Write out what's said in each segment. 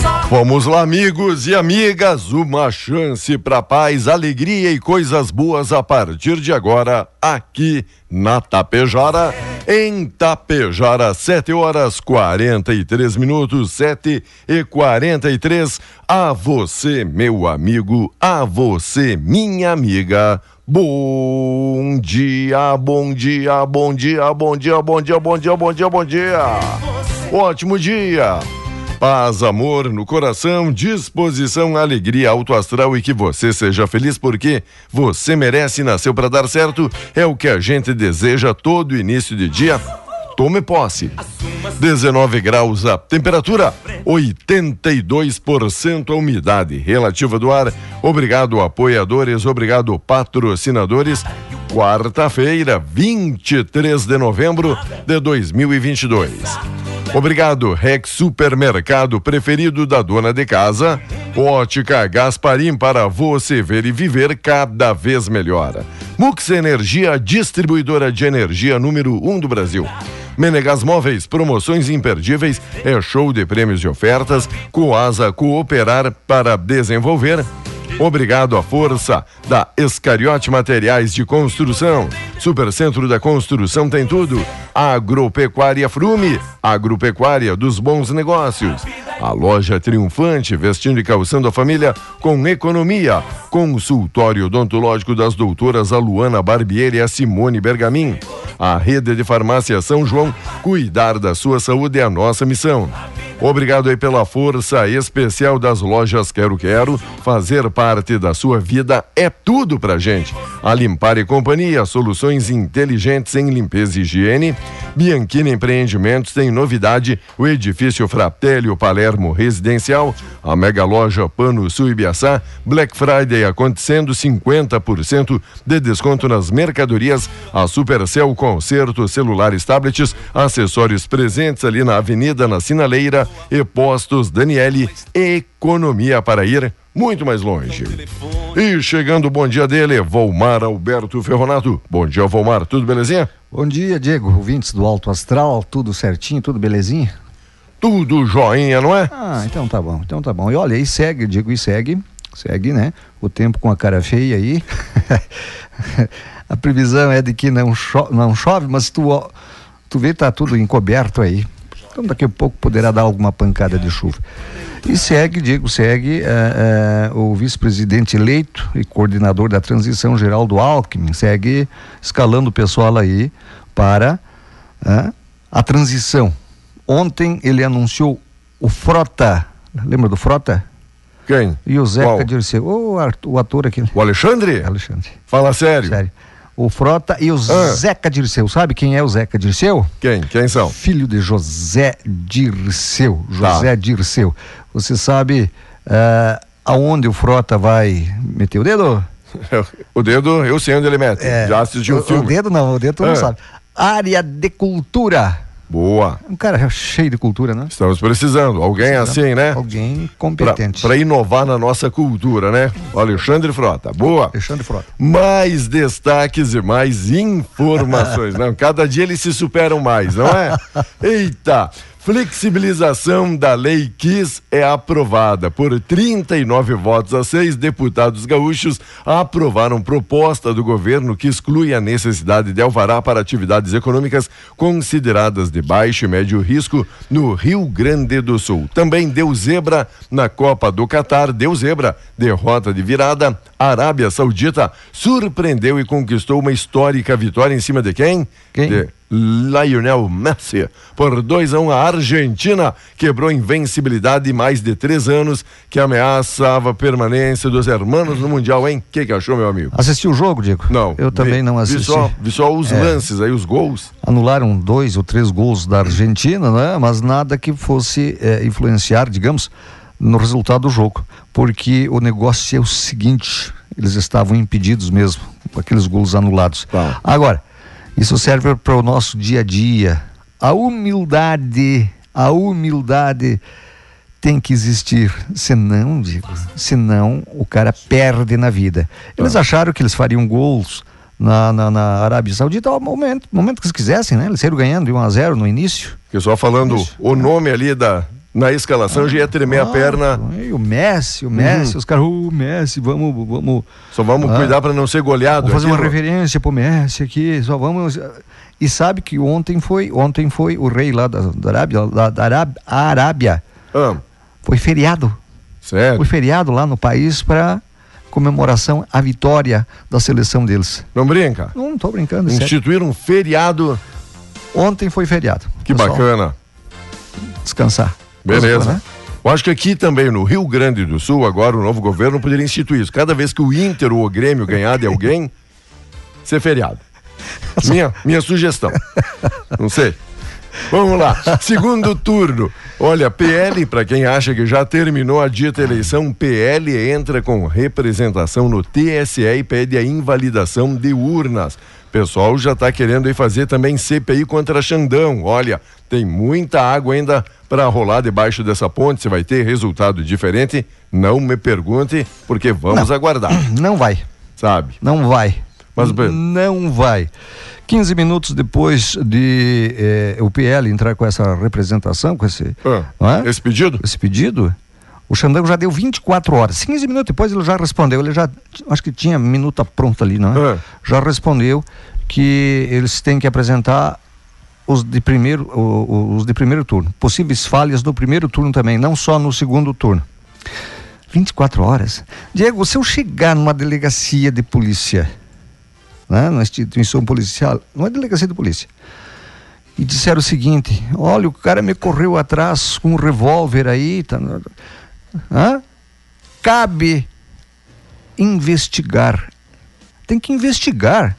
Sorte. Vamos lá, amigos e amigas, uma chance para paz, alegria e coisas boas a partir de agora, aqui na Tapejara, em Tapejara, 7 horas 43 minutos, 7 e 43. A você, meu amigo, a você, minha amiga. Bom dia, bom dia, bom dia, bom dia, bom dia, bom dia, bom dia, bom dia. Ótimo dia. Paz, amor no coração, disposição, alegria, alto astral e que você seja feliz porque você merece e nasceu para dar certo. É o que a gente deseja todo início de dia. Tome posse. 19 graus a temperatura, 82% a umidade relativa do ar. Obrigado, apoiadores, obrigado, patrocinadores. Quarta-feira, 23 de novembro de 2022. Obrigado, Rex Supermercado preferido da dona de casa. Ótica Gasparim para você ver e viver cada vez melhor. Mux Energia, distribuidora de energia número 1 um do Brasil. Menegas Móveis, promoções imperdíveis, é show de prêmios e ofertas. Coasa Cooperar para desenvolver. Obrigado à força da Escariote Materiais de Construção. Supercentro da Construção tem tudo. Agropecuária Frume, agropecuária dos bons negócios. A loja triunfante, vestindo e calçando a família com economia. Consultório odontológico das doutoras Aluana Barbieri e a Simone Bergamin. A rede de farmácia São João, cuidar da sua saúde é a nossa missão. Obrigado aí pela força especial das lojas Quero Quero. Fazer parte da sua vida é tudo pra gente. A Limpar e Companhia, soluções inteligentes em limpeza e higiene. Bianchini Empreendimentos tem novidade: o edifício Fratelli Palermo Residencial, a mega loja Pano Sul Ibiaçá, Black Friday acontecendo 50% de desconto nas mercadorias, a Supercell Concerto Celulares Tablets, acessórios presentes ali na Avenida na Sinaleira e Postos Daniele, economia para ir muito mais longe. E chegando o bom dia dele, Volmar Alberto Ferronato. Bom dia, Volmar, tudo belezinha? Bom dia, Diego, ouvintes do Alto Astral, tudo certinho, tudo belezinha? Tudo joinha, não é? Ah, então tá bom, então tá bom. E olha, aí segue, digo, e segue, segue, né? O tempo com a cara feia aí. a previsão é de que não, cho não chove, mas tu, ó, tu vê tá tudo encoberto aí. Então daqui a pouco poderá dar alguma pancada de chuva. E segue, Diego, segue é, é, o vice-presidente eleito e coordenador da transição geral do Alckmin, segue escalando o pessoal aí para é, a transição. Ontem ele anunciou o Frota, lembra do Frota? Quem? E o Zeca Qual? Dirceu, o, art- o ator aqui. O Alexandre? Alexandre. Fala sério. Sério. O Frota e o Ah. Zeca Dirceu. Sabe quem é o Zeca Dirceu? Quem? Quem são? Filho de José Dirceu. Tá. José Dirceu. Você sabe eh, aonde o Frota vai meter o dedo? O dedo, eu sei onde ele mete. Já assisti um o, filme. O dedo não, o dedo tu não Ah. sabe. Área de cultura. Boa. Um cara cheio de cultura, né? Estamos precisando. Alguém assim, né? Alguém competente. pra inovar na nossa cultura, né? Alexandre Frota. Boa. Alexandre Frota. Mais destaques e mais informações. Não, cada dia eles se superam mais, não é? Eita! Flexibilização da Lei Kiss é aprovada. Por 39 votos a seis, deputados gaúchos aprovaram proposta do governo que exclui a necessidade de alvará para atividades econômicas consideradas de baixo e médio risco no Rio Grande do Sul. Também deu zebra na Copa do Catar, deu zebra, derrota de virada. A Arábia Saudita surpreendeu e conquistou uma histórica vitória em cima de quem? Quem? De Lionel Messi. Por 2 a 1 um, a Argentina quebrou a invencibilidade de mais de três anos que ameaçava a permanência dos hermanos no Mundial, hein? O que, que achou, meu amigo? Assistiu o jogo, Diego? Não. Eu também vi- não Vi assisti. só, vi só os É. lances aí, os gols. anularam dois ou três gols da Argentina, né? mas nada que fosse eh, influenciar, digamos, no resultado do jogo. Porque o negócio é o seguinte: eles estavam impedidos mesmo, com aqueles gols anulados. Tá. Agora, isso serve para o nosso dia a dia. A humildade, a humildade tem que existir. Senão, digo, senão o cara perde na vida. Eles acharam que eles fariam gols na, na, na Arábia Saudita ao momento, momento que eles quisessem, né? Eles saíram ganhando de 1 a 0 no início. Que só falando o nome ali da, na escalação já ia tremer a Ah, perna. E o Messi, o Messi, os caras, o Messi, vamos, vamos, Só vamos Ah. cuidar para não ser goleado. vamos fazer uma aqui, reverência pro Messi aqui, só vamos. E sabe que ontem foi, ontem foi o rei lá da, da Arábia, lá da Arábia, Arábia, Ah, foi feriado. sério? Foi feriado lá no país para comemoração à vitória da seleção deles. Não brinca? Não, não tô brincando. Instituir um feriado. Ontem foi feriado. Que Pessoal, bacana. Descansar. Beleza. Né? Eu acho que aqui também no Rio Grande do Sul, agora o novo governo poderia instituir isso. Cada vez que o Inter ou o Grêmio ganhar de alguém, ser feriado. Minha, minha sugestão. Não sei. Vamos lá. Segundo turno. Olha, PL, para quem acha que já terminou a dita eleição, PL entra com representação no TSE e pede a invalidação de urnas. Pessoal já está querendo aí fazer também CPI contra Xandão. Olha, tem muita água ainda para rolar debaixo dessa ponte. Se vai ter resultado diferente, não me pergunte, porque vamos aguardar, Não vai. sabe? Não vai. Mas, não vai. 15 minutos depois de eh, o PL entrar com essa representação, com esse, Ah, não é? Esse pedido? esse pedido, o Xandão já deu 24 horas. 15 minutos depois ele já respondeu. Ele já, acho que tinha minuta pronta ali, não é? Ah. Já respondeu que eles têm que apresentar os de primeiro, os de primeiro turno. Possíveis falhas no primeiro turno também, não só no segundo turno. 24 horas. Diego, se eu chegar numa delegacia de polícia, né, numa instituição policial, numa delegacia de polícia, e disseram o seguinte: olha, o cara me correu atrás com um revólver aí, tá, hã? cabe investigar. Tem que investigar.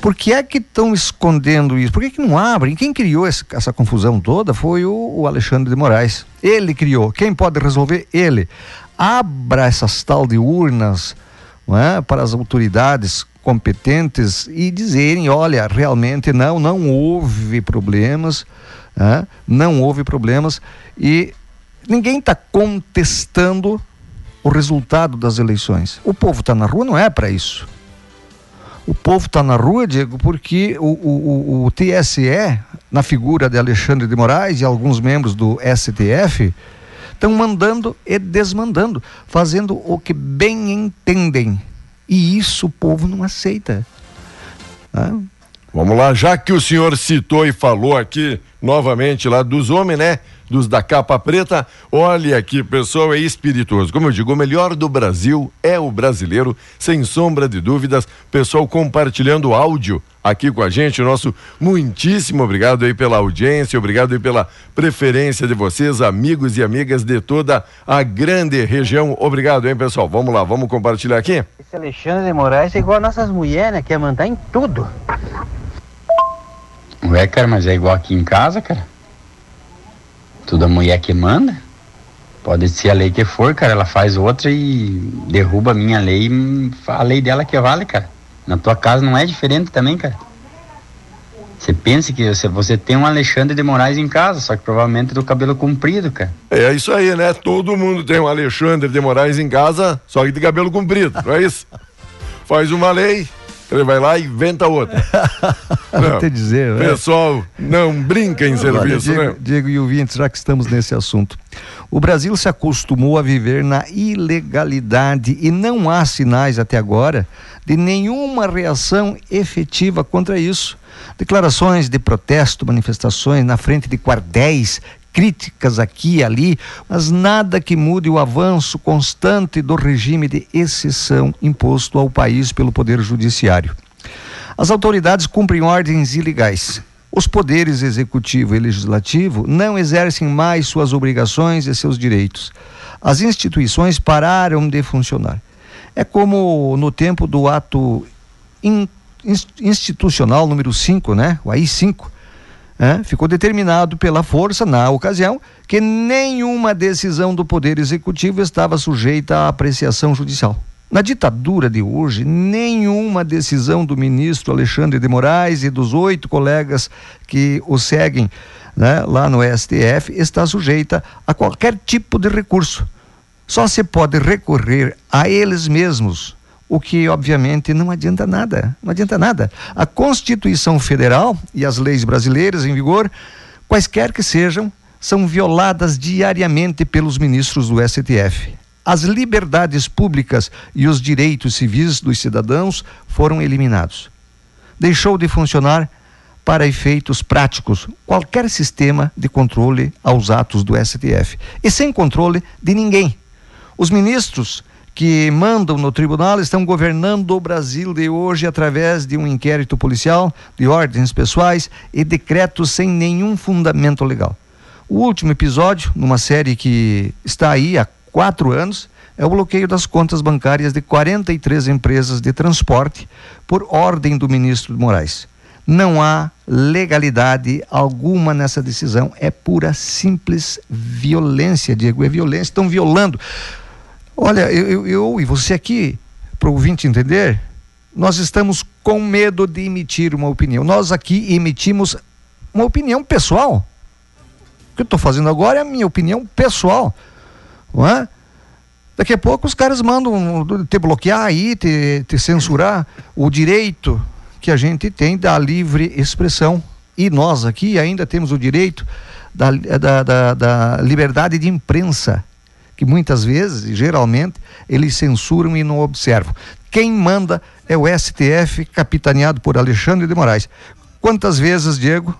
Por que é que estão escondendo isso? Por que, que não abrem? Quem criou esse- essa confusão toda foi o, o Alexandre de Moraes. Ele criou. Quem pode resolver? Ele. Abra essas tal de urnas é? para as autoridades competentes e dizerem, olha, realmente não, não houve problemas, né? não houve problemas e ninguém está contestando o resultado das eleições. O povo está na rua, não é para isso. O povo está na rua, Diego, porque o, o, o, o TSE, na figura de Alexandre de Moraes e alguns membros do STF, estão mandando e desmandando, fazendo o que bem entendem. E isso o povo não aceita. Ah. Vamos lá, já que o senhor citou e falou aqui novamente lá dos homens, né? Dos da capa preta, olha aqui, pessoal, é espirituoso. Como eu digo, o melhor do Brasil é o brasileiro, sem sombra de dúvidas. Pessoal compartilhando áudio aqui com a gente. Nosso muitíssimo obrigado aí pela audiência, obrigado aí pela preferência de vocês, amigos e amigas de toda a grande região. Obrigado, hein, pessoal. Vamos lá, vamos compartilhar aqui. Esse Alexandre de Moraes é igual a nossas mulheres, né? Quer mandar em tudo. Ué, cara, mas é igual aqui em casa, cara. Tudo a mulher que manda. Pode ser a lei que for, cara. Ela faz outra e derruba a minha lei e a lei dela que vale, cara. Na tua casa não é diferente também, cara. Você pensa que você, você tem um Alexandre de Moraes em casa, só que provavelmente do cabelo comprido, cara. É isso aí, né? Todo mundo tem um Alexandre de Moraes em casa, só que de cabelo comprido, não é isso? Faz uma lei, ele vai lá e inventa outra. não, te dizer, né? Pessoal, não brinca em serviço, Diego, né? Diego e ouvintes, já que estamos nesse assunto. O Brasil se acostumou a viver na ilegalidade e não há sinais até agora de nenhuma reação efetiva contra isso. Declarações de protesto, manifestações na frente de quartéis, críticas aqui e ali, mas nada que mude o avanço constante do regime de exceção imposto ao país pelo Poder Judiciário. As autoridades cumprem ordens ilegais. Os poderes executivo e legislativo não exercem mais suas obrigações e seus direitos. As instituições pararam de funcionar. É como no tempo do ato in, institucional número 5, né? O AI-5. É, ficou determinado pela força, na ocasião, que nenhuma decisão do Poder Executivo estava sujeita à apreciação judicial. Na ditadura de hoje, nenhuma decisão do ministro Alexandre de Moraes e dos oito colegas que o seguem né, lá no STF está sujeita a qualquer tipo de recurso. Só se pode recorrer a eles mesmos, o que obviamente não adianta nada. Não adianta nada. A Constituição Federal e as leis brasileiras em vigor, quaisquer que sejam, são violadas diariamente pelos ministros do STF. As liberdades públicas e os direitos civis dos cidadãos foram eliminados. Deixou de funcionar para efeitos práticos qualquer sistema de controle aos atos do STF e sem controle de ninguém os ministros que mandam no tribunal estão governando o Brasil de hoje através de um inquérito policial, de ordens pessoais e decretos sem nenhum fundamento legal. O último episódio, numa série que está aí há quatro anos, é o bloqueio das contas bancárias de 43 empresas de transporte por ordem do ministro Moraes. Não há legalidade alguma nessa decisão, é pura simples violência, Diego, é violência, estão violando. Olha, eu, eu, eu e você aqui, para o ouvinte entender, nós estamos com medo de emitir uma opinião. Nós aqui emitimos uma opinião pessoal. O que eu estou fazendo agora é a minha opinião pessoal. Não é? Daqui a pouco os caras mandam te bloquear aí, te, te censurar o direito que a gente tem da livre expressão. E nós aqui ainda temos o direito da, da, da, da liberdade de imprensa que muitas vezes, e geralmente, eles censuram e não observam. Quem manda é o STF, capitaneado por Alexandre de Moraes. Quantas vezes, Diego,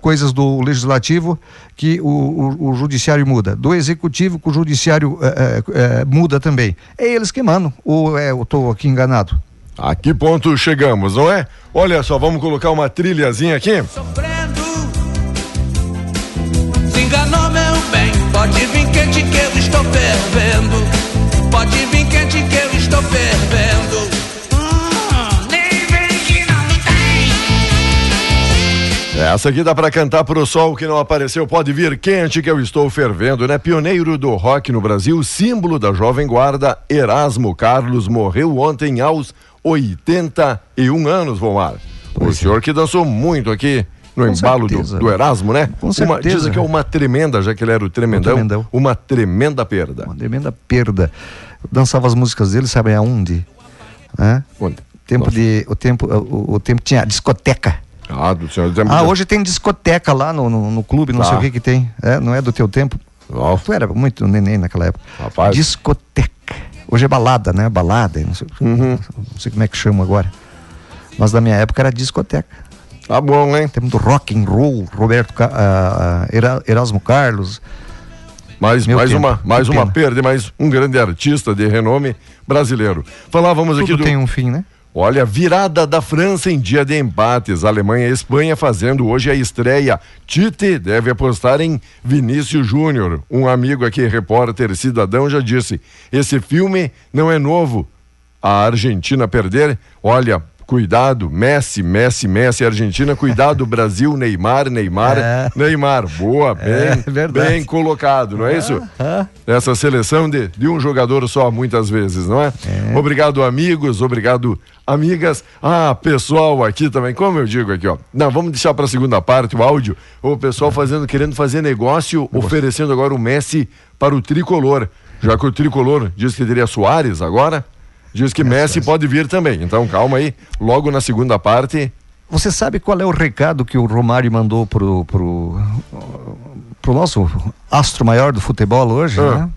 coisas do legislativo que o, o, o, judiciário muda, do executivo que o judiciário é, é, muda também. É eles que mandam, ou é, eu estou aqui enganado? A que ponto chegamos, não é? Olha só, vamos colocar uma trilhazinha aqui. Sofrendo, se enganou meu bem, pode vir que eu estou fervendo. Pode vir quente que eu estou fervendo. Hum, nem vem que não tem. Essa aqui dá para cantar pro sol que não apareceu. Pode vir quente que eu estou fervendo, né? Pioneiro do rock no Brasil, símbolo da jovem guarda, Erasmo Carlos morreu ontem aos 81 anos, Vomar. O senhor que dançou muito aqui no Com embalo do, do, Erasmo, né? Com certeza. Uma, dizem que é uma tremenda, já que ele era o tremendão, o tremendão. uma tremenda perda. Uma tremenda perda. Eu dançava as músicas dele, sabe aonde? É? Onde? Tempo de. O tempo, o, o tempo tinha discoteca. Ah, do senhor do. Ah, hoje tem discoteca lá no, no, no clube, não Tá. sei o que que tem. É, não é do teu tempo? Ó, Tu era muito neném naquela época. Rapaz. Discoteca. Hoje é balada, né? Balada, não sei, Uhum. não sei como é que chama agora. Mas na minha época era discoteca. Tá bom, hein? Temos do rock and roll, Roberto Era- Erasmo Carlos. Mais, Meu mais uma, mais uma pena. perda, mais um grande artista de renome brasileiro. Falávamos aqui Tudo do. tem um fim, né? Olha, virada da França em dia de empates. Alemanha e Espanha fazendo hoje a estreia. Tite deve apostar em Vinícius Júnior. Um amigo aqui, repórter cidadão, já disse: esse filme não é novo. A Argentina perder, olha. Cuidado, Messi, Messi, Messi, Argentina, cuidado, Brasil, Neymar, Neymar, É. Neymar. Boa, bem, É, bem colocado, não é isso? Ah, Essa seleção de, de um jogador só, muitas vezes, não é? Obrigado, amigos, obrigado, amigas. Ah, pessoal aqui também, como eu digo aqui, ó. Não, vamos deixar para a segunda parte o áudio. O pessoal fazendo, querendo fazer negócio, oferecendo agora o Messi para o tricolor. Já que o tricolor diz que teria Soares agora, diz que Messi pode vir também. Então, calma aí. Logo na segunda parte, Você sabe qual é o recado que o Romário mandou pro, pro, pro nosso astro maior do futebol hoje, Ah. né?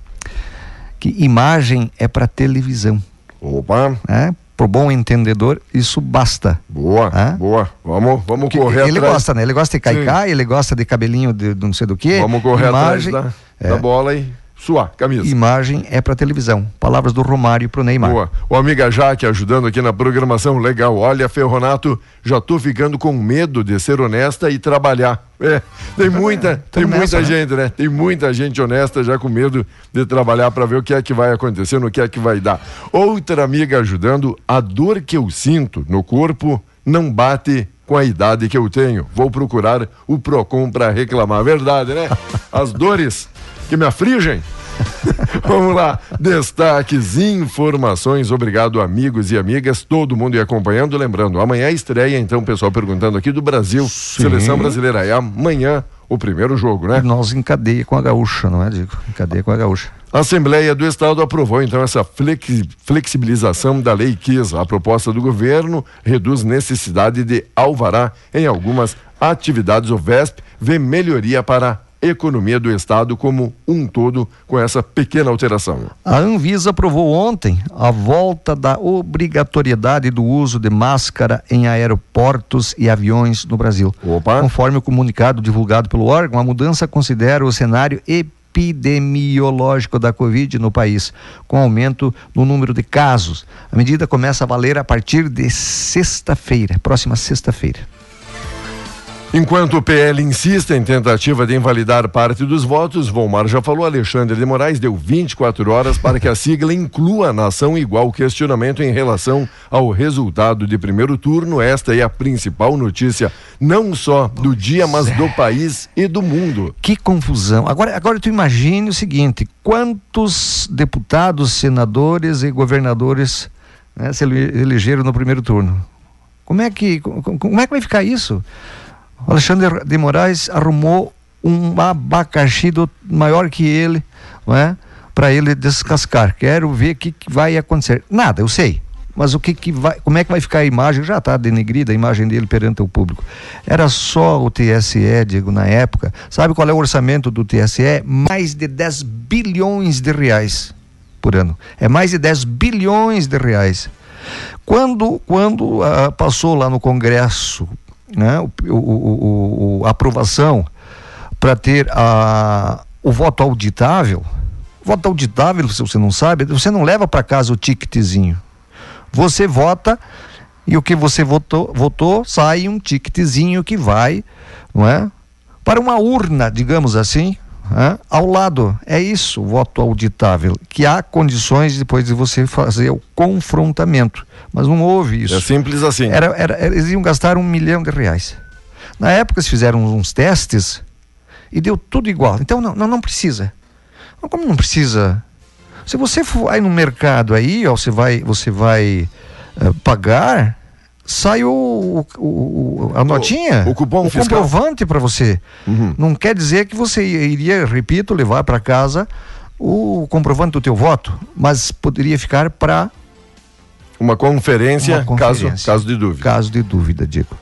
Que imagem é para televisão, opa, né? Pro bom entendedor, isso basta. boa, boa. Vamos, vamos correr ele atrás. gosta, né? Ele gosta de caicai, ele gosta de cabelinho de, de não sei do que. Vamos correr imagem, atrás da, é, da bola e suar, camisa. Imagem é para televisão. Palavras do Romário pro Neymar. Boa. O amiga Jaque ajudando aqui na programação. Legal. Olha, Ferronato, já tô ficando com medo de ser honesta e trabalhar. É, tem muita, tem Tamo muita nessa, né? gente, né? Tem muita gente honesta já com medo de trabalhar para ver o que é que vai acontecer, no que é que vai dar. Outra amiga ajudando, a dor que eu sinto no corpo não bate com a idade que eu tenho. Vou procurar o Procon para reclamar. Verdade, né? As dores que me afligem. Vamos lá, destaques, informações. Obrigado, amigos e amigas, todo mundo aí acompanhando. Lembrando, amanhã estreia, então, o pessoal perguntando aqui do Brasil, seleção brasileira. É amanhã o primeiro jogo, né? Nós em cadeia com a gaúcha, não é, Diego? Em cadeia com a gaúcha. A Assembleia do Estado aprovou então essa flexi- flexibilização da Lei Kiss. A proposta do governo reduz necessidade de alvará em algumas atividades. O VESP vê melhoria para economia do Estado como um todo com essa pequena alteração. A Anvisa aprovou ontem a volta da obrigatoriedade do uso de máscara em aeroportos e aviões no Brasil. Opa. Conforme o comunicado divulgado pelo órgão, a mudança considera o cenário epidemiológico da Covid no país, com aumento no número de casos. A medida começa a valer a partir de sexta-feira, próxima sexta-feira. Enquanto o PL insiste em tentativa de invalidar parte dos votos, Volmar já falou, Alexandre de Moraes deu 24 horas para que a sigla inclua na ação igual questionamento em relação ao resultado de primeiro turno. Esta é a principal notícia, não só do dia, mas do país e do mundo. Que confusão. Agora, agora tu imagine o seguinte: quantos deputados, senadores e governadores né, se ele- elegeram no primeiro turno? Como é que co- co- como é que vai ficar isso? Alexandre de Moraes arrumou um abacaxi do, maior que ele, não é? Para ele descascar. Quero ver o que, que vai acontecer. Nada, eu sei. Mas o que, que vai, como é que vai ficar a imagem? Já está denegrida a imagem dele perante o público. Era só o TSE, Diego, na época. Sabe qual é o orçamento do TSE? Mais de 10 bilhões de reais por ano. É mais de 10 bilhões de reais. Quando, quando ah, passou lá no Congresso né, o, o- o- a aprovação para ter a, o voto auditável, voto auditável, se você não sabe, você não leva para casa o ticketzinho. Você vota e o que você votou, votou sai um ticketzinho que vai, não é? Para uma urna, digamos assim, né? ao lado. É isso, o voto auditável, que há condições depois de você fazer o confrontamento. Mas não houve isso. É simples assim. Era, era, eles iam gastar um milhão de reais. Na época, eles fizeram uns testes e deu tudo igual. Então, não, não, não precisa. Mas como não precisa? Se você for aí no mercado aí, ó, você vai, você vai eh, pagar, sai o, o- o- a notinha, o cupom fiscal. comprovante para você. Uhum. Não quer dizer que você iria, repito, levar para casa o comprovante do teu voto, mas poderia ficar para Uma conferência, Uma conferência. Caso, caso de dúvida. Caso de dúvida, Diego.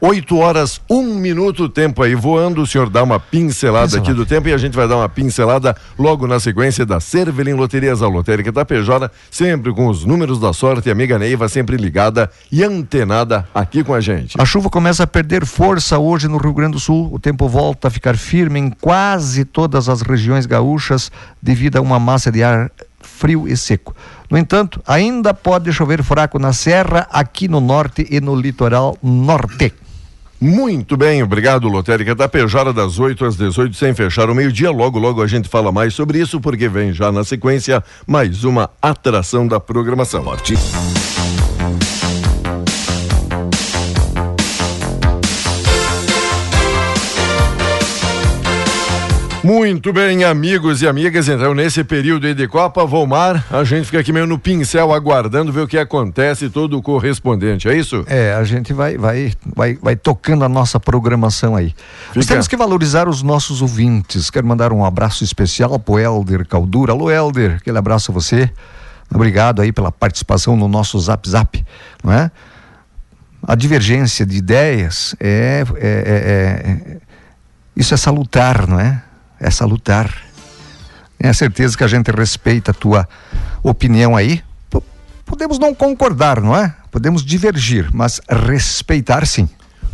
8 horas, um minuto, tempo aí voando. O senhor dá uma pincelada, Pincelada. aqui do tempo e a gente vai dar uma pincelada logo na sequência da Cervelim Loterias, a lotérica Tapejara, sempre com os números da sorte. A amiga Neiva sempre ligada e antenada aqui com a gente. A chuva começa a perder força hoje no Rio Grande do Sul. O tempo volta a ficar firme em quase todas as regiões gaúchas devido a uma massa de ar frio e seco. No entanto, ainda pode chover fraco na serra, aqui no norte e no litoral norte. Muito bem, obrigado, Lotérica Tapejara, das 8 às 18, sem fechar o meio-dia. Logo, logo a gente fala mais sobre isso, porque vem já na sequência mais uma atração da programação. Muito bem, amigos e amigas. Então, nesse período aí de Copa, Volmar, a gente fica aqui meio no pincel aguardando ver o que acontece todo o correspondente, é isso? É, a gente vai, vai, vai, vai tocando a nossa programação aí. Nós Fica- temos que valorizar os nossos ouvintes. Quero mandar um abraço especial pro Helder Caldura. Alô, Helder, aquele abraço a você. Obrigado aí pela participação no nosso Zap Zap, não é? A divergência de ideias é, é- é- é- isso é salutar, não é? É salutar. Tenho a certeza que a gente respeita a tua opinião aí. P- Podemos não concordar, não é? Podemos divergir, mas respeitar sim.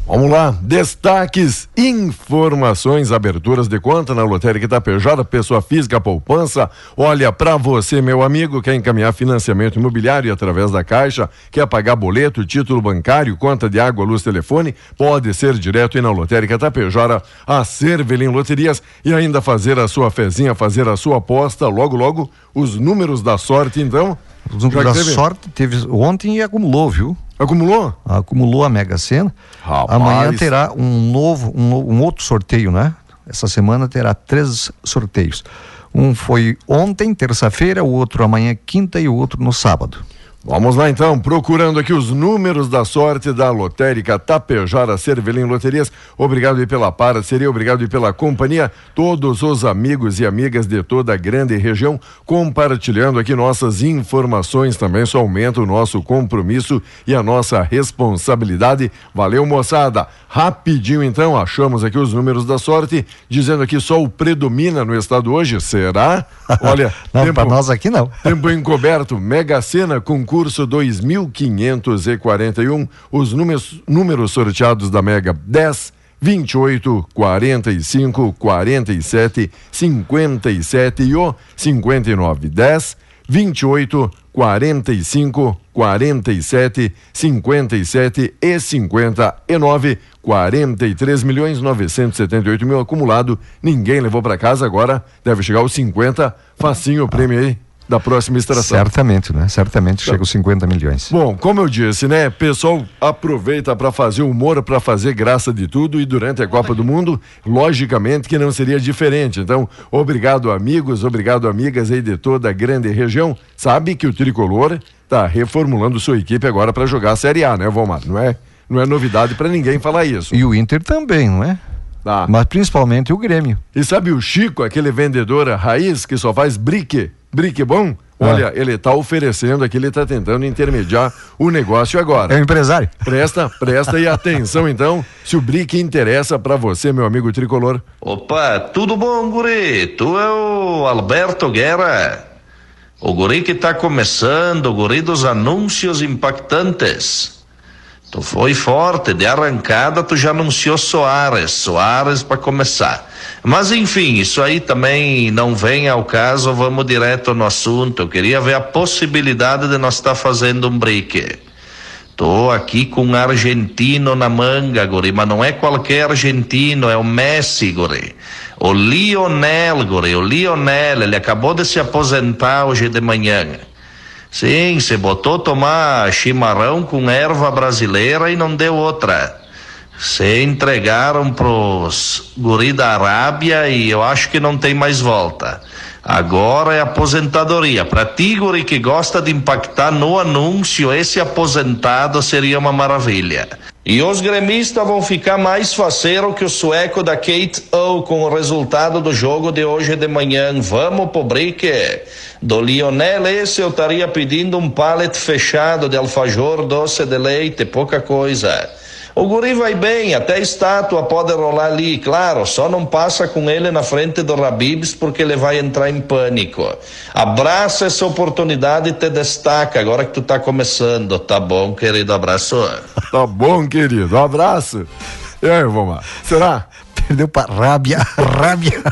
Vamos lá, destaques, informações, aberturas de conta na Lotérica Itapejara, pessoa física, poupança. Olha, para você, meu amigo, quer encaminhar financiamento imobiliário através da Caixa, quer pagar boleto, título bancário, conta de água, luz, telefone, pode ser direto aí na Lotérica Itapejara, a Cervelim Loterias e ainda fazer a sua fezinha, fazer a sua aposta, logo, logo, os números da sorte, então. Os números da teve- sorte teve ontem e acumulou, viu? Acumulou? Acumulou a Mega Sena. Rapaz. Amanhã terá um novo, um, um outro sorteio, né? Essa semana terá três sorteios. Um foi ontem, terça-feira, o outro amanhã, quinta e o outro no sábado. Vamos lá então, procurando aqui os números da sorte da lotérica Tapejara Cervelim Loterias. Obrigado aí pela parceria, obrigado aí pela companhia. Todos os amigos e amigas de toda a grande região compartilhando aqui nossas informações também. Isso aumenta o nosso compromisso e a nossa responsabilidade. Valeu, moçada. Rapidinho então, achamos aqui os números da sorte, dizendo aqui só o predomina no estado hoje. Será? Olha, Não, tempo- para nós aqui não. Tempo encoberto, Mega Sena, concurso 2541. Os números, números sorteados da Mega: 10, 28, 45, 47, 57 e o 59. 10, 28, 45, 47, 57 e 59. 43 milhões 978 mil acumulado. Ninguém levou para casa. Agora deve chegar aos 50. Facinho o prêmio aí da próxima extração. Certamente, né? Certamente chega aos 50 milhões. Bom, como eu disse, né? Pessoal aproveita para fazer humor, para fazer graça de tudo e durante a Copa do Mundo, logicamente que não seria diferente. Então, obrigado amigos, obrigado amigas aí de toda a grande região. Sabe que o tricolor tá reformulando sua equipe agora para jogar a Série A, né, Valmar? Não é, não é novidade para ninguém falar isso. E o Inter também, não é? Tá. Mas principalmente o Grêmio. E sabe o Chico, aquele vendedor raiz que só faz brique, brique bom? Olha, ele tá oferecendo aqui, ele tá tentando intermediar o negócio agora. É o empresário. Presta, presta e atenção então, se o brique interessa pra você, meu amigo tricolor. Opa, tudo bom, guri? Tu é o Alberto Guerra. O guri que tá começando, o guri dos anúncios impactantes. Tu foi forte, de arrancada tu já anunciou Soares, Soares para começar. Mas enfim, isso aí também não vem ao caso, vamos direto no assunto. Eu queria ver a possibilidade de nós estar fazendo um break. Tô aqui com um argentino na manga, guri, mas não é qualquer argentino, é o Messi, guri. O Lionel, guri, o Lionel, ele acabou de se aposentar hoje de manhã. Sim, se botou tomar chimarrão com erva brasileira e não deu outra. Se entregaram pros guri da Arábia e eu acho que não tem mais volta. Agora é aposentadoria. Para ti, guri, que gosta de impactar no anúncio, esse aposentado seria uma maravilha. E os gremistas vão ficar mais faceiro que o sueco da Kate O com o resultado do jogo de hoje de manhã. Vamos pro brique. Do Lionel esse eu estaria pedindo um pallet fechado de alfajor doce de leite, pouca coisa. O guri vai bem, até estátua pode rolar ali, claro, só não passa com ele na frente do Rabibs porque ele vai entrar em pânico. Abraça essa oportunidade e te destaca agora que tu tá começando, tá bom, querido? Abraço. Tá bom, querido. Um abraço. E aí, vamos lá. Será? Perdeu pra rábia, rábia.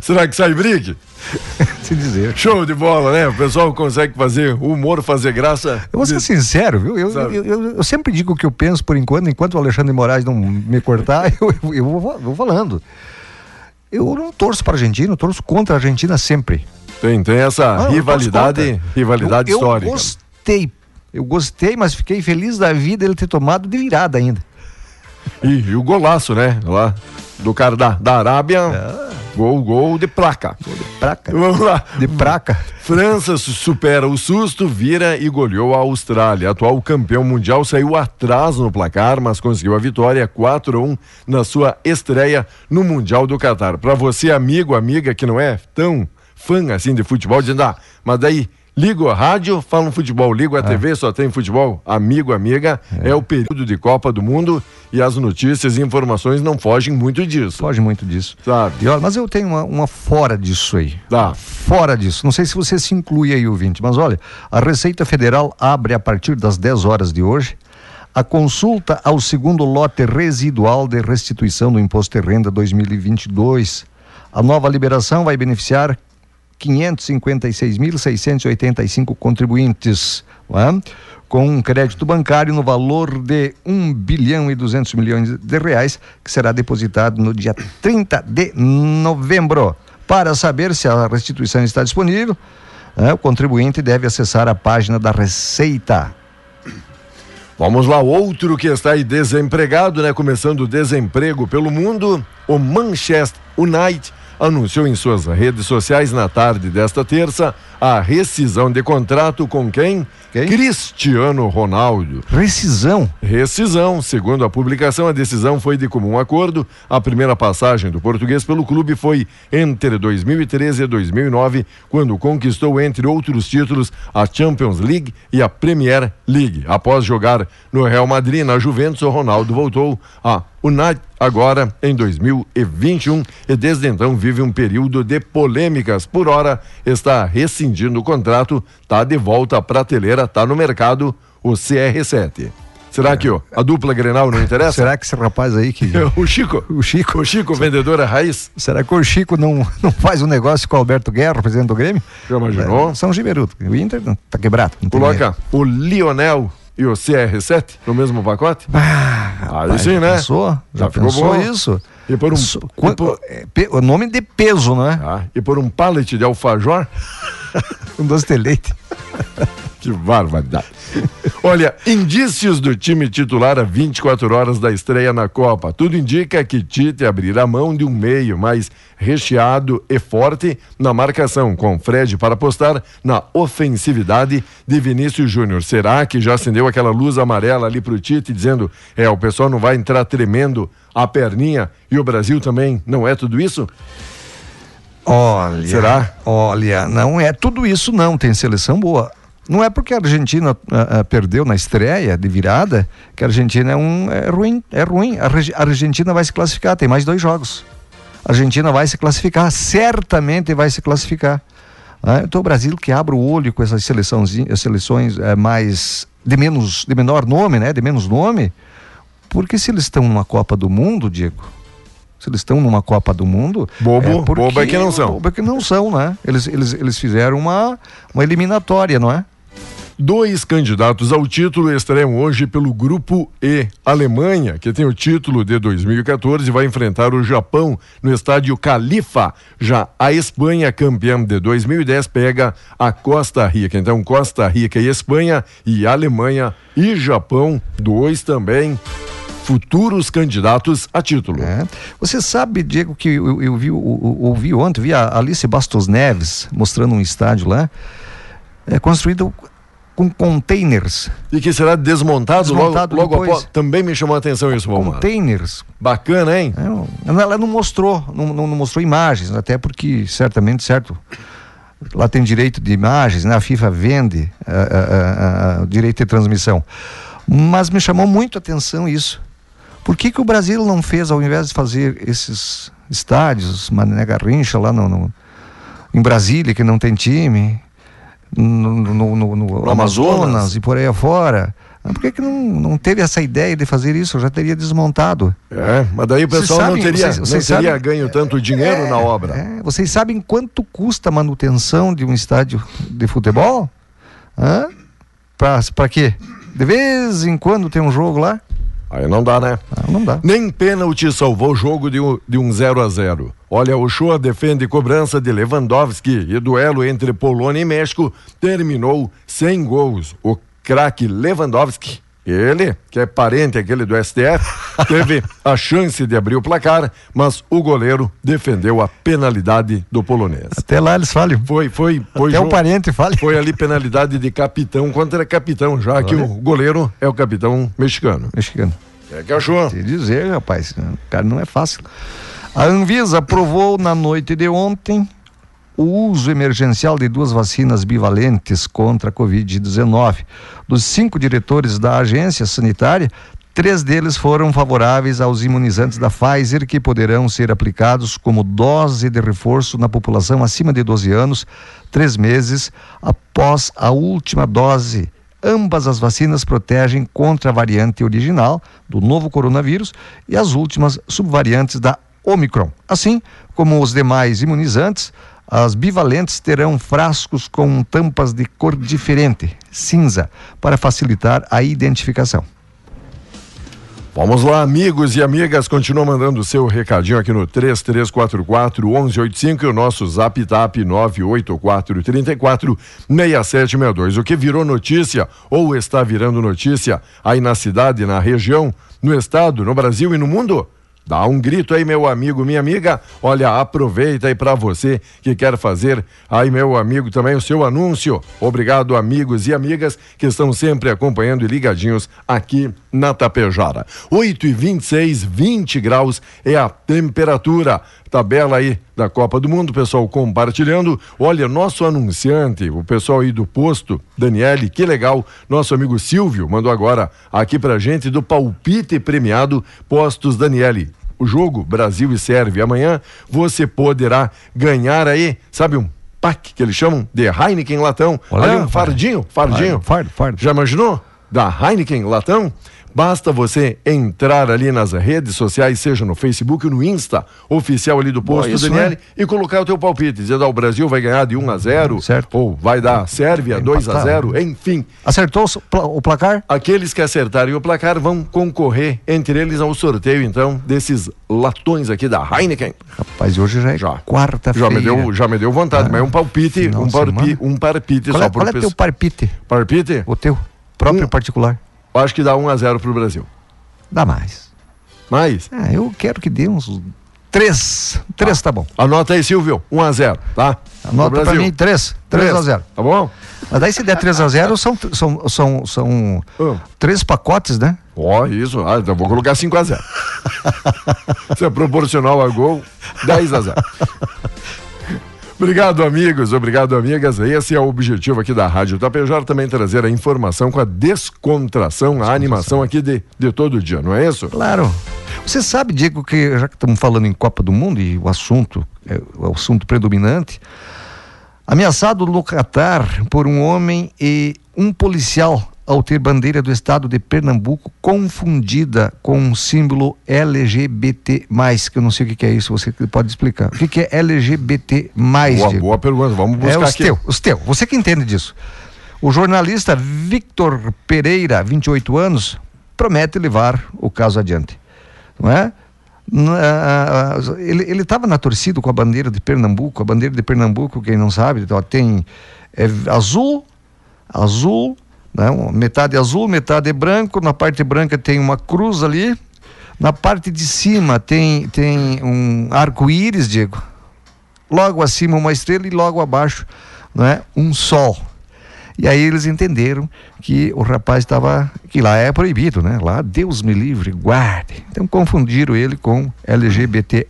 Será que sai brigue? Se dizer. Show de bola, né? O pessoal consegue fazer humor, fazer graça. Eu vou ser sincero, viu? Eu, eu, eu, eu sempre digo o que eu penso por enquanto, enquanto o Alexandre Moraes não me cortar, eu, eu, vou, vou falando. Eu não torço para a Argentina, eu torço contra a Argentina sempre. Tem, tem essa Ah, rivalidade, rivalidade eu, histórica. Eu gostei. Eu gostei, mas fiquei feliz da vida ele ter tomado de virada ainda. E, e o golaço, né? Lá do cara da, da Arábia. Gol, gol de placa. Praca. Vamos lá. De praca. França su- supera o susto, vira e goleou a Austrália. Atual campeão mundial saiu atrás no placar, mas conseguiu a vitória 4 a 1 na sua estreia no Mundial do Catar. Para você, amigo, amiga que não é tão fã assim de futebol, dizendo, ah, mas daí ligo a rádio, fala no futebol, ligo a TV, só tem futebol. Amigo, amiga, é. o período de Copa do Mundo e as notícias e informações não fogem muito disso. Foge muito disso. Sabe? E olha, mas eu tenho uma, uma fora disso aí. Tá. Fora disso. Não sei se você se inclui aí, ouvinte, mas olha, a Receita Federal abre a partir das 10 horas de hoje a consulta ao segundo lote residual de restituição do Imposto de Renda 2022. A nova liberação vai beneficiar 556.685 contribuintes, com um crédito bancário no valor de 1 bilhão e 200 milhões de reais, que será depositado no dia 30 de novembro. Para saber se a restituição está disponível, é, o contribuinte deve acessar a página da Receita. Vamos lá, outro que está aí desempregado, né? Começando o desemprego pelo mundo, o Manchester United anunciou em suas redes sociais na tarde desta terça a rescisão de contrato com quem? Quem? Cristiano Ronaldo. Rescisão. Rescisão. Segundo a publicação, a decisão foi de comum acordo. A primeira passagem do português pelo clube foi entre 2013 e 2009, quando conquistou, entre outros títulos, a Champions League e a Premier League. Após jogar no Real Madrid na Juventus, o Ronaldo voltou a United agora em 2021 e desde então vive um período de polêmicas. Por hora está rescindindo o contrato, está de volta à prateleira, está no mercado o CR7. Será que ó, a dupla Grenal não interessa? Será que esse rapaz aí que. O Chico. O Chico. O Chico, vendedora raiz. Será que o Chico não, não faz um negócio com o Alberto Guerra, presidente do Grêmio? Já imaginou? É, São Giberuto. O Inter tá quebrado. Coloca o Lionel e o CR7 no mesmo pacote? Ah, Aí sim, já né? Pensou? Já, Já ficou pensou bom. isso? E por um, So- e por- é, o nome de peso, não é? ah, e por um pallet de alfajor? Um doce de leite. Que barbaridade. Olha, indícios do time titular a 24 horas da estreia na Copa. Tudo indica que Tite abrirá mão de um meio mais recheado e forte na marcação, com Fred para apostar na ofensividade de Vinícius Júnior. Será que já acendeu aquela luz amarela ali pro Tite, dizendo: é, o pessoal não vai entrar tremendo a perninha e o Brasil também não é tudo isso? Olha. Será? Olha, não é tudo isso, não. Tem seleção boa. Não é porque a Argentina ah, ah, perdeu na estreia de virada que a Argentina é um é ruim, é ruim. A, a Argentina vai se classificar, tem mais dois jogos. A Argentina vai se classificar, certamente vai se classificar. Ah, então o Brasil que abre o olho com essas seleçãozinhas, seleções eh, mais de menos, de menor nome, né, de menos nome, porque se eles estão numa Copa do Mundo, Diego, se eles estão numa Copa do Mundo, Bobo, porque- bobo é que não são. Bobo é que não são, né? Eles, eles, eles fizeram uma, uma eliminatória, não é? Dois candidatos ao título estreiam hoje pelo Grupo E. Alemanha, que tem o título de 2014, vai enfrentar o Japão no estádio Califa. Já a Espanha, campeã de 2010, pega a Costa Rica. Então, Costa Rica e Espanha, e Alemanha e Japão, dois também futuros candidatos a título. É. Você sabe, Diego, que eu, eu vi, eu, eu ouvi ontem, vi a Alice Bastos Neves mostrando um estádio lá, é construído com containers. E que será desmontado, Desmontado logo, logo após. Também me chamou a atenção isso, Valmar. Containers. Bacana, hein? É, ela não mostrou, não, não, não mostrou imagens, até porque certamente, certo, lá tem direito de imagens, né? A FIFA vende ah, ah, ah, ah, direito de transmissão. Mas me chamou muito a atenção isso. Por que, que o Brasil não fez, ao invés de fazer esses estádios, Mané Garrincha lá no, no- em Brasília, que não tem time, no, no- no- no- Amazonas. Amazonas e por aí afora, por que, que não, não teve essa ideia de fazer isso? Eu já teria desmontado. É, mas daí o pessoal sabem- não teria, vocês- vocês não teria sabem- ganho tanto dinheiro na obra. É, vocês sabem quanto custa a manutenção de um estádio de futebol? Pra quê? De vez em quando tem um jogo lá? Aí não dá, né? Ah, não dá. Nem pênalti salvou o jogo de um, de um 0 a 0 Olha, o Shoa defende cobrança de Lewandowski e duelo entre Polônia e México terminou sem gols. O craque Lewandowski, ele, que é parente aquele do STF, teve a chance de abrir o placar, mas o goleiro defendeu a penalidade do polonês. Até lá eles falam. Foi, foi, foi. Até o jo- parente fala. Foi ali penalidade de capitão contra capitão, já que o goleiro é o capitão mexicano. Mexicano. É que achou? Te dizer, rapaz, o cara não é fácil. A Anvisa aprovou na noite de ontem o uso emergencial de duas vacinas bivalentes contra a Covid-19. Dos cinco diretores da agência sanitária, três deles foram favoráveis aos imunizantes da Pfizer, que poderão ser aplicados como dose de reforço na população acima de 12 anos, três meses após a última dose. Ambas as vacinas protegem contra a variante original do novo coronavírus e as últimas subvariantes da Omicron. Assim como os demais imunizantes, as bivalentes terão frascos com tampas de cor diferente, cinza, para facilitar a identificação. Vamos lá, amigos e amigas, continua mandando o seu recadinho aqui no 3344 1185 e o nosso zap tap 984 34 6762. O que virou notícia ou está virando notícia aí na cidade, na região, no estado, no Brasil e no mundo? Dá um grito aí, meu amigo, minha amiga. Olha, aproveita aí para você que quer fazer aí, meu amigo, também o seu anúncio. Obrigado, amigos e amigas que estão sempre acompanhando e ligadinhos aqui na Tapejara. 8 e 26, 20 graus é a temperatura. Tabela aí da Copa do Mundo, pessoal compartilhando. Olha, nosso anunciante, o pessoal aí do posto, Daniele, que legal. Nosso amigo Silvio mandou agora aqui pra gente do palpite premiado Postos Daniele. O jogo Brasil e Sérvia amanhã, você poderá ganhar aí, sabe um pack que eles chamam de Heineken latão. Olha, um fardinho, fardinho. Fardo, fardo. Já imaginou? Da Heineken Latão? Basta você entrar ali nas redes sociais, seja no Facebook ou no Insta, oficial ali do posto isso, Daniele, né? e colocar o teu palpite, dizendo, ah, o Brasil vai ganhar de 1 a 0, Certo. ou vai dar Sérvia 2 a empatar. 0, enfim. Acertou o pla- o placar? Aqueles que acertarem o placar vão concorrer entre eles ao sorteio, então, desses latões aqui da Heineken. Rapaz, hoje já é Já. quarta-feira. Já me deu, já me deu vontade, mas é um palpite, um, parpi, um parpite Qual só é, qual é teu pessoa. parpite? Parpite? O teu próprio Um. particular? Acho que dá 1 a 0 pro Brasil. Dá mais. Mas, Ah, eu quero que dê uns três. Três tá, bom. anota aí, Silvio, 1 a 0 tá? Anota pra mim três. Três a zero. Tá bom? Mas daí se der 3 a 0 são, são, são, são Ah. três pacotes, né? Ó, isso. Ah, então vou colocar 5 a 0 Se é proporcional a gol, 10 a 0 Obrigado, amigos. Obrigado, amigas. Esse é o objetivo aqui da Rádio Tapejara, também trazer a informação com a descontração, a animação aqui de, de todo dia, não é isso? Claro. Você sabe, Diego, que já que estamos falando em Copa do Mundo e o assunto é o assunto predominante, ameaçado no Catar por um homem e um policial ao ter bandeira do estado de Pernambuco confundida com um símbolo LGBT+, que eu não sei o que que é isso, você pode explicar. O que que é LGBT+, Boa, Diego? boa pergunta. Vamos buscar É os aqui. teu, os teu. Você que entende disso. O jornalista Victor Pereira, 28 anos, promete levar o caso adiante. Não é? N- ah, ah, Ele estava na torcida com a bandeira de Pernambuco. A bandeira de Pernambuco, quem não sabe, tem é, azul, azul, né? metade azul, metade branco. Na parte branca tem uma cruz ali. Na parte de cima tem, tem um arco-íris, Diego logo acima uma estrela e logo abaixo não é? um sol. E aí eles entenderam que o rapaz estava. que lá é proibido, né? Lá, Deus me livre, guarde. Então confundiram ele com LGBT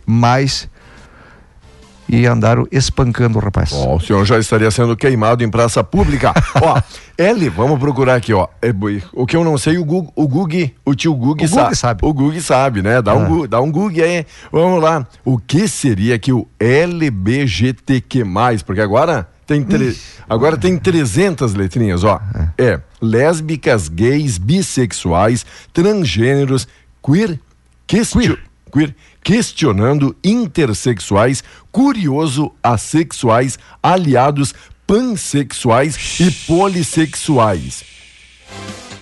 e andaram espancando o rapaz. Ó, o senhor já estaria sendo queimado em praça pública. ó, L, vamos procurar aqui, ó. É, o que eu não sei, o Gug, o, Gug, o tio Gug, O sa- Gug sabe. O Gug sabe, né? Dá, Ah. um, dá um Gug aí. Vamos lá. O que seria que o LBGTQ+, porque agora tem, tre- agora tem 300 letrinhas, ó. É lésbicas, gays, bissexuais, transgêneros, queer, questio- queer, questionando intersexuais, curioso, assexuais, aliados, pansexuais e polissexuais.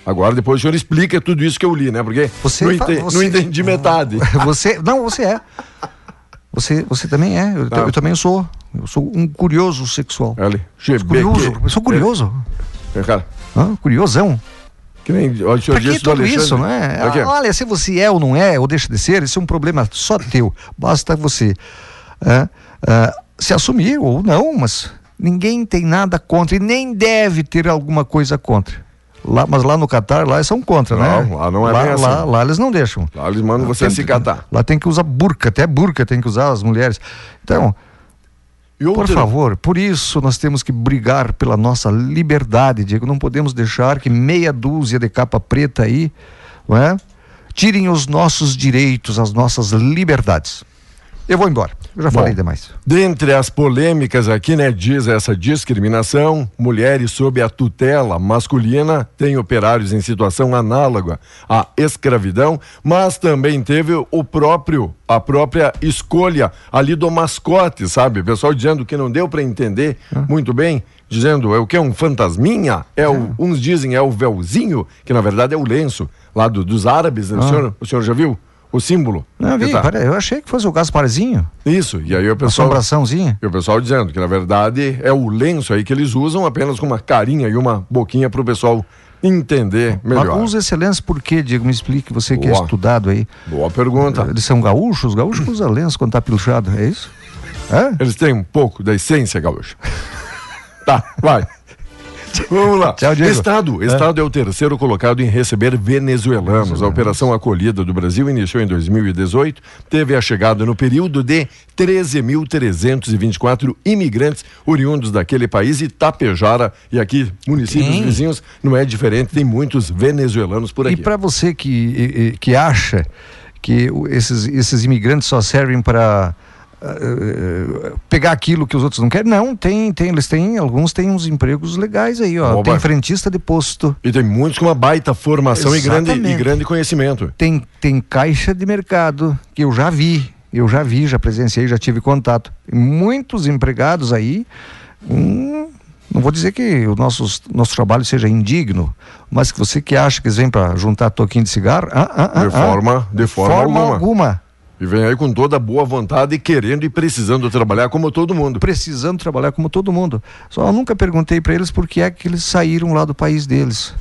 Agora depois o senhor explica tudo isso que eu li, né? Porque Você não, ente- você- não entendi metade. Você, não, você é. Você, você também é. Eu, eu também sou. Eu sou um curioso sexual. Sou curioso. Eu sou curioso. É, cara, Hã? Curiosão. Que nem o senhor disse do tudo Alexandre. isso, né? Olha, se você é ou não é, ou deixa de ser, isso é um problema só teu. Basta você é, é, se assumir ou não, mas ninguém tem nada contra e nem deve ter alguma coisa contra. Lá, mas lá no Catar, lá eles são contra, né? Não, lá não é lá, assim. lá, lá eles não deixam. Lá eles mandam você Tem- se catar. Lá tem que usar burca, até burca tem que usar as mulheres. Então, E por favor, por isso nós temos que brigar pela nossa liberdade, Diego. Não podemos deixar que meia dúzia de capa preta aí, não é? Tirem os nossos direitos, as nossas liberdades. Eu vou embora. Eu já Bom, falei demais. Dentre as polêmicas aqui, né, diz essa discriminação, mulheres sob a tutela masculina têm operários em situação análoga à escravidão, mas também teve o próprio, a própria escolha ali do mascote, sabe? O pessoal dizendo que não deu para entender muito bem, dizendo é o que é um fantasminha, é o, uns dizem é o véuzinho, que na verdade é o lenço lá do- dos árabes, né? o, Ah. senhor, o senhor já viu? O símbolo? Não, vi, Tá. eu achei que fosse o Gasparzinho, Isso, e aí o pessoal. assombraçãozinha. E o pessoal dizendo que, na verdade, é o lenço aí que eles usam apenas com uma carinha e uma boquinha para o pessoal entender melhor. Mas usa esse lenço por quê, Diego? Me explique, você que é Boa. estudado aí. Boa pergunta. Eles são gaúchos? Os gaúchos usam lenço quando tá pilchado, é isso? É? Eles têm um pouco da essência gaúcha. tá, vai. Vamos lá. Tchau, Diego. Estado. Estado é o terceiro colocado em receber venezuelanos. A operação acolhida do Brasil iniciou em 2018. Teve a chegada no período de 13.324 imigrantes oriundos daquele país e Tapejara e aqui municípios Tem. vizinhos não é diferente. Tem muitos venezuelanos por E aqui. para você que, e- e- que acha que esses, esses imigrantes só servem para pegar aquilo que os outros não querem, não, tem, tem, eles têm, alguns têm uns empregos legais aí, ó. Oba. Tem frentista de posto, E tem muitos com uma baita formação e grande, e grande conhecimento. tem, tem caixa de mercado, que eu já vi, eu já vi, já presenciei, já tive contato. Muitos empregados aí, hum, não vou dizer que o nosso, nosso trabalho seja indigno, mas que você que acha que eles vêm para juntar toquinho de cigarro, ah, ah, ah, De ah. forma- de forma alguma. alguma. E vem aí com toda a boa vontade, querendo e precisando trabalhar como todo mundo. precisando trabalhar como todo mundo. Só eu nunca perguntei para eles por que é que eles saíram lá do país deles.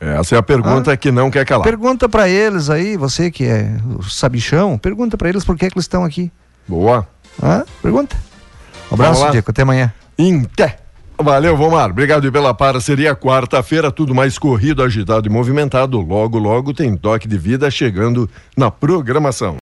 Essa é a pergunta que não quer calar. Pergunta para eles aí, você que é o sabichão, pergunta para eles por que é que eles estão aqui. Boa. Hã? Pergunta. Um abraço. Diego. Até amanhã. Inté. Valeu, Vomar. Obrigado pela parceria. Quarta-feira, tudo mais corrido, agitado e movimentado. Logo, logo tem toque de vida chegando na programação.